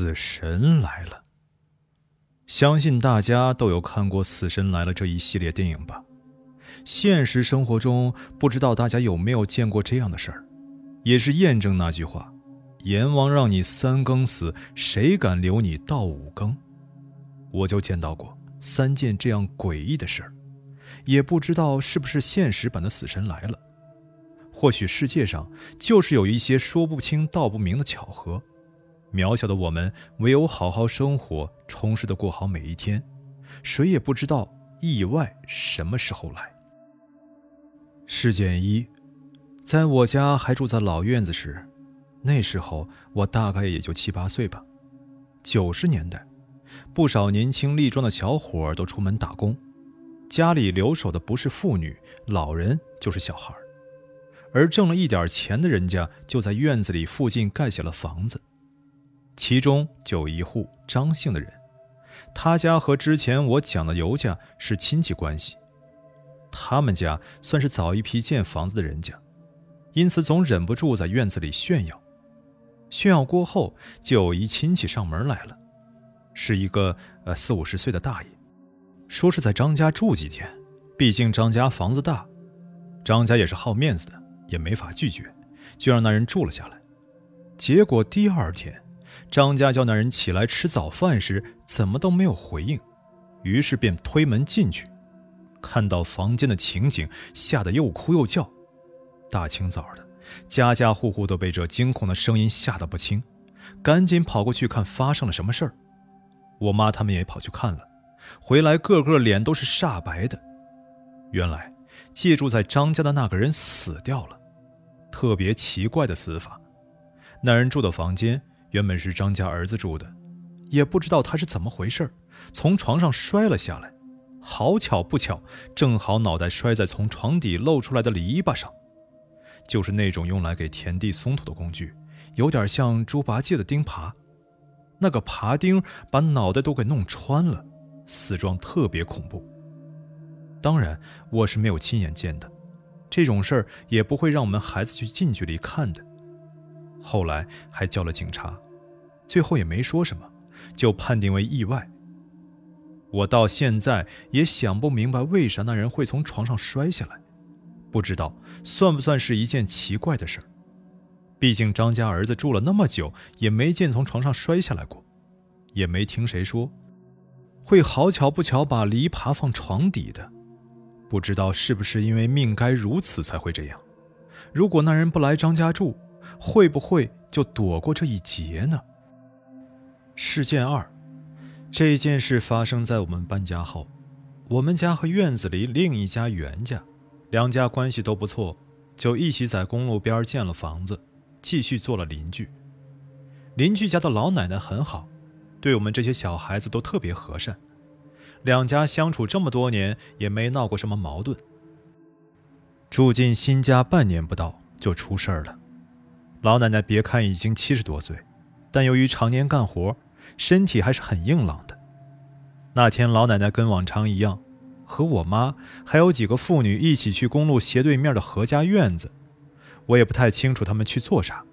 死神来了。相信大家都有看过《死神来了》这一系列电影吧？现实生活中，不知道大家有没有见过这样的事儿，也是验证那句话：“阎王让你三更死，谁敢留你到五更？”我就见到过三件这样诡异的事儿，也不知道是不是现实版的《死神来了》。或许世界上就是有一些说不清道不明的巧合，渺小的我们唯有好好生活，充实的过好每一天。谁也不知道意外什么时候来。事件一，在我家还住在老院子时，那时候我大概也就七八岁吧。九十年代，不少年轻力壮的小伙都出门打工，家里留守的不是妇女、老人，就是小孩而挣了一点钱的人家，就在院子里附近盖起了房子。其中就有一户张姓的人，他家和之前我讲的尤家是亲戚关系。他们家算是早一批建房子的人家，因此总忍不住在院子里炫耀。炫耀过后，就有一亲戚上门来了，是一个呃四五十岁的大爷，说是在张家住几天，毕竟张家房子大，张家也是好面子的。也没法拒绝，就让那人住了下来。结果第二天，张家叫那人起来吃早饭时，怎么都没有回应，于是便推门进去，看到房间的情景，吓得又哭又叫。大清早的，家家户户都被这惊恐的声音吓得不轻，赶紧跑过去看发生了什么事儿。我妈他们也跑去看了，回来个个脸都是煞白的。原来借住在张家的那个人死掉了。特别奇怪的死法，那人住的房间原本是张家儿子住的，也不知道他是怎么回事从床上摔了下来，好巧不巧，正好脑袋摔在从床底露出来的篱笆上，就是那种用来给田地松土的工具，有点像猪八戒的钉耙，那个耙钉把脑袋都给弄穿了，死状特别恐怖。当然，我是没有亲眼见的。这种事儿也不会让我们孩子去近距离看的。后来还叫了警察，最后也没说什么，就判定为意外。我到现在也想不明白为啥那人会从床上摔下来，不知道算不算是一件奇怪的事儿。毕竟张家儿子住了那么久，也没见从床上摔下来过，也没听谁说会好巧不巧把篱笆放床底的。不知道是不是因为命该如此才会这样？如果那人不来张家住，会不会就躲过这一劫呢？事件二，这件事发生在我们搬家后，我们家和院子里另一家袁家，两家关系都不错，就一起在公路边建了房子，继续做了邻居。邻居家的老奶奶很好，对我们这些小孩子都特别和善。两家相处这么多年，也没闹过什么矛盾。住进新家半年不到，就出事儿了。老奶奶别看已经七十多岁，但由于常年干活，身体还是很硬朗的。那天，老奶奶跟往常一样，和我妈还有几个妇女一起去公路斜对面的何家院子。我也不太清楚他们去做啥。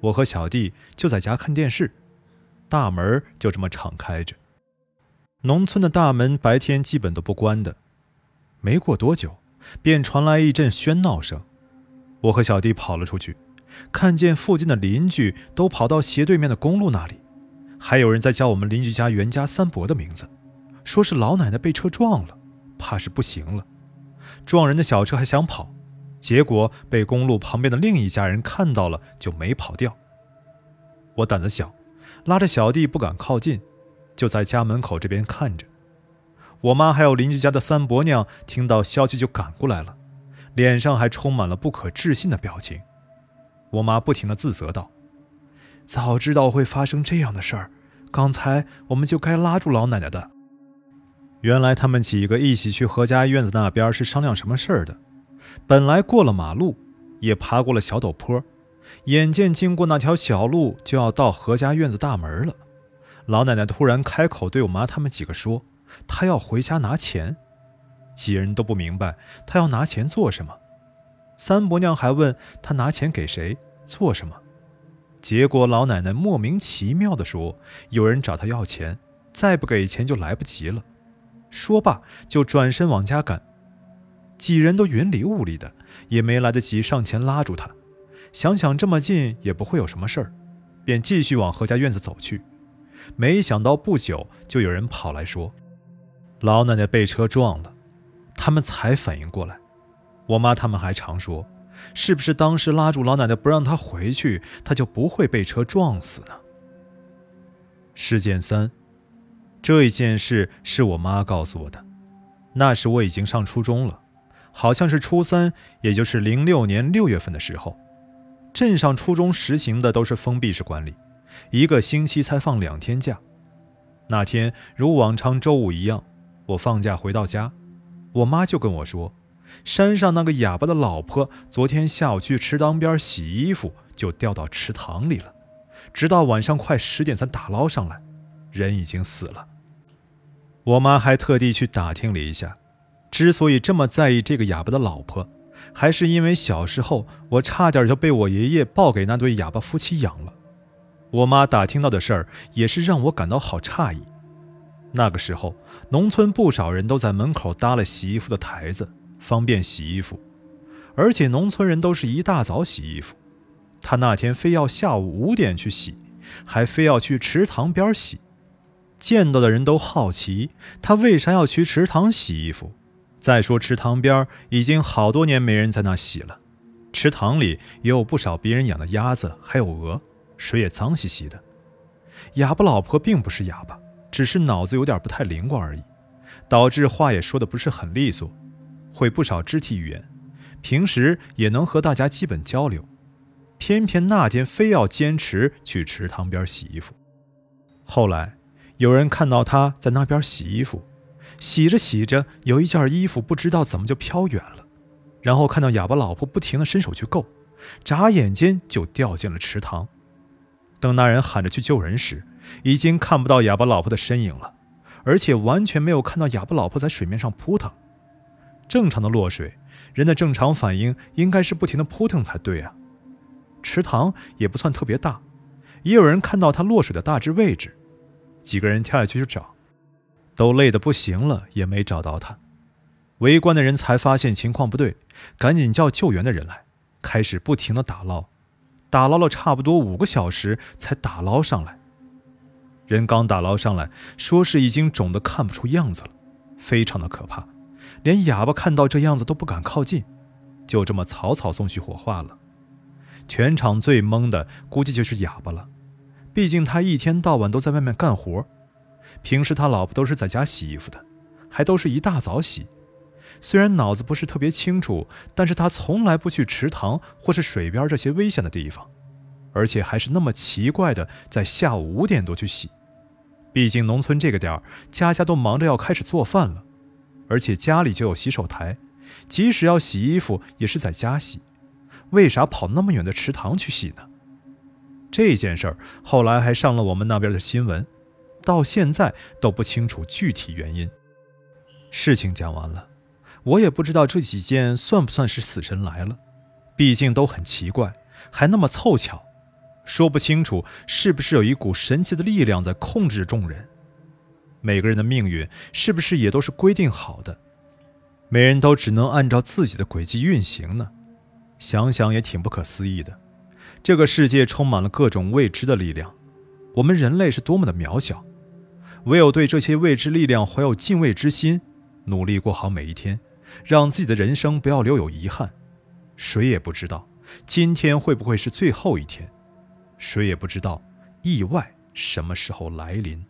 我和小弟就在家看电视，大门就这么敞开着。农村的大门白天基本都不关的，没过多久，便传来一阵喧闹声。我和小弟跑了出去，看见附近的邻居都跑到斜对面的公路那里，还有人在叫我们邻居家袁家三伯的名字，说是老奶奶被车撞了，怕是不行了。撞人的小车还想跑，结果被公路旁边的另一家人看到了，就没跑掉。我胆子小，拉着小弟不敢靠近。就在家门口这边看着，我妈还有邻居家的三伯娘听到消息就赶过来了，脸上还充满了不可置信的表情。我妈不停地自责道：“早知道会发生这样的事儿，刚才我们就该拉住老奶奶的。”原来他们几个一起去何家院子那边是商量什么事儿的。本来过了马路，也爬过了小陡坡，眼见经过那条小路就要到何家院子大门了。老奶奶突然开口对我妈他们几个说：“她要回家拿钱。”几人都不明白她要拿钱做什么。三伯娘还问她拿钱给谁做什么。结果老奶奶莫名其妙地说：“有人找她要钱，再不给钱就来不及了。”说罢就转身往家赶。几人都云里雾里的，也没来得及上前拉住她。想想这么近也不会有什么事儿，便继续往何家院子走去。没想到不久，就有人跑来说：“老奶奶被车撞了。”他们才反应过来。我妈他们还常说：“是不是当时拉住老奶奶不让她回去，她就不会被车撞死呢？”事件三，这一件事是我妈告诉我的。那时我已经上初中了，好像是初三，也就是零六年六月份的时候。镇上初中实行的都是封闭式管理，一个星期才放两天假。那天如往常周五一样，我放假回到家，我妈就跟我说，山上那个哑巴的老婆昨天下午去池塘边洗衣服，就掉到池塘里了，直到晚上快十点才打捞上来，人已经死了。我妈还特地去打听了一下，之所以这么在意这个哑巴的老婆。还是因为小时候我差点就被我爷爷抱给那对哑巴夫妻养了。我妈打听到的事儿也是让我感到好诧异。那个时候，农村不少人都在门口搭了洗衣服的台子，方便洗衣服。而且农村人都是一大早洗衣服，他那天非要下午五点去洗，还非要去池塘边洗。见到的人都好奇，他为啥要去池塘洗衣服。再说池塘边已经好多年没人在那洗了，池塘里也有不少别人养的鸭子，还有鹅，水也脏兮兮的。哑巴老婆并不是哑巴，只是脑子有点不太灵光而已，导致话也说的不是很利索，会不少肢体语言，平时也能和大家基本交流，偏偏那天非要坚持去池塘边洗衣服。后来有人看到他在那边洗衣服。洗着洗着，有一件衣服不知道怎么就飘远了，然后看到哑巴老婆不停地伸手去够，眨眼间就掉进了池塘。等那人喊着去救人时，已经看不到哑巴老婆的身影了，而且完全没有看到哑巴老婆在水面上扑腾。正常的落水，人的正常反应应该是不停地扑腾才对啊。池塘也不算特别大，也有人看到他落水的大致位置，几个人跳下去去找。都累得不行了，也没找到他。围观的人才发现情况不对，赶紧叫救援的人来，开始不停的打捞，打捞了差不多五个小时才打捞上来。人刚打捞上来，说是已经肿得看不出样子了，非常的可怕，连哑巴看到这样子都不敢靠近，就这么草草送去火化了。全场最懵的估计就是哑巴了，毕竟他一天到晚都在外面干活。平时他老婆都是在家洗衣服的，还都是一大早洗。虽然脑子不是特别清楚，但是他从来不去池塘或是水边这些危险的地方，而且还是那么奇怪的在下午五点多去洗。毕竟农村这个点儿，家家都忙着要开始做饭了，而且家里就有洗手台，即使要洗衣服也是在家洗，为啥跑那么远的池塘去洗呢？这件事儿后来还上了我们那边的新闻。到现在都不清楚具体原因。事情讲完了，我也不知道这几件算不算是死神来了，毕竟都很奇怪，还那么凑巧，说不清楚是不是有一股神奇的力量在控制众人。每个人的命运是不是也都是规定好的？每人都只能按照自己的轨迹运行呢？想想也挺不可思议的。这个世界充满了各种未知的力量，我们人类是多么的渺小。唯有对这些未知力量怀有敬畏之心，努力过好每一天，让自己的人生不要留有遗憾。谁也不知道今天会不会是最后一天，谁也不知道意外什么时候来临。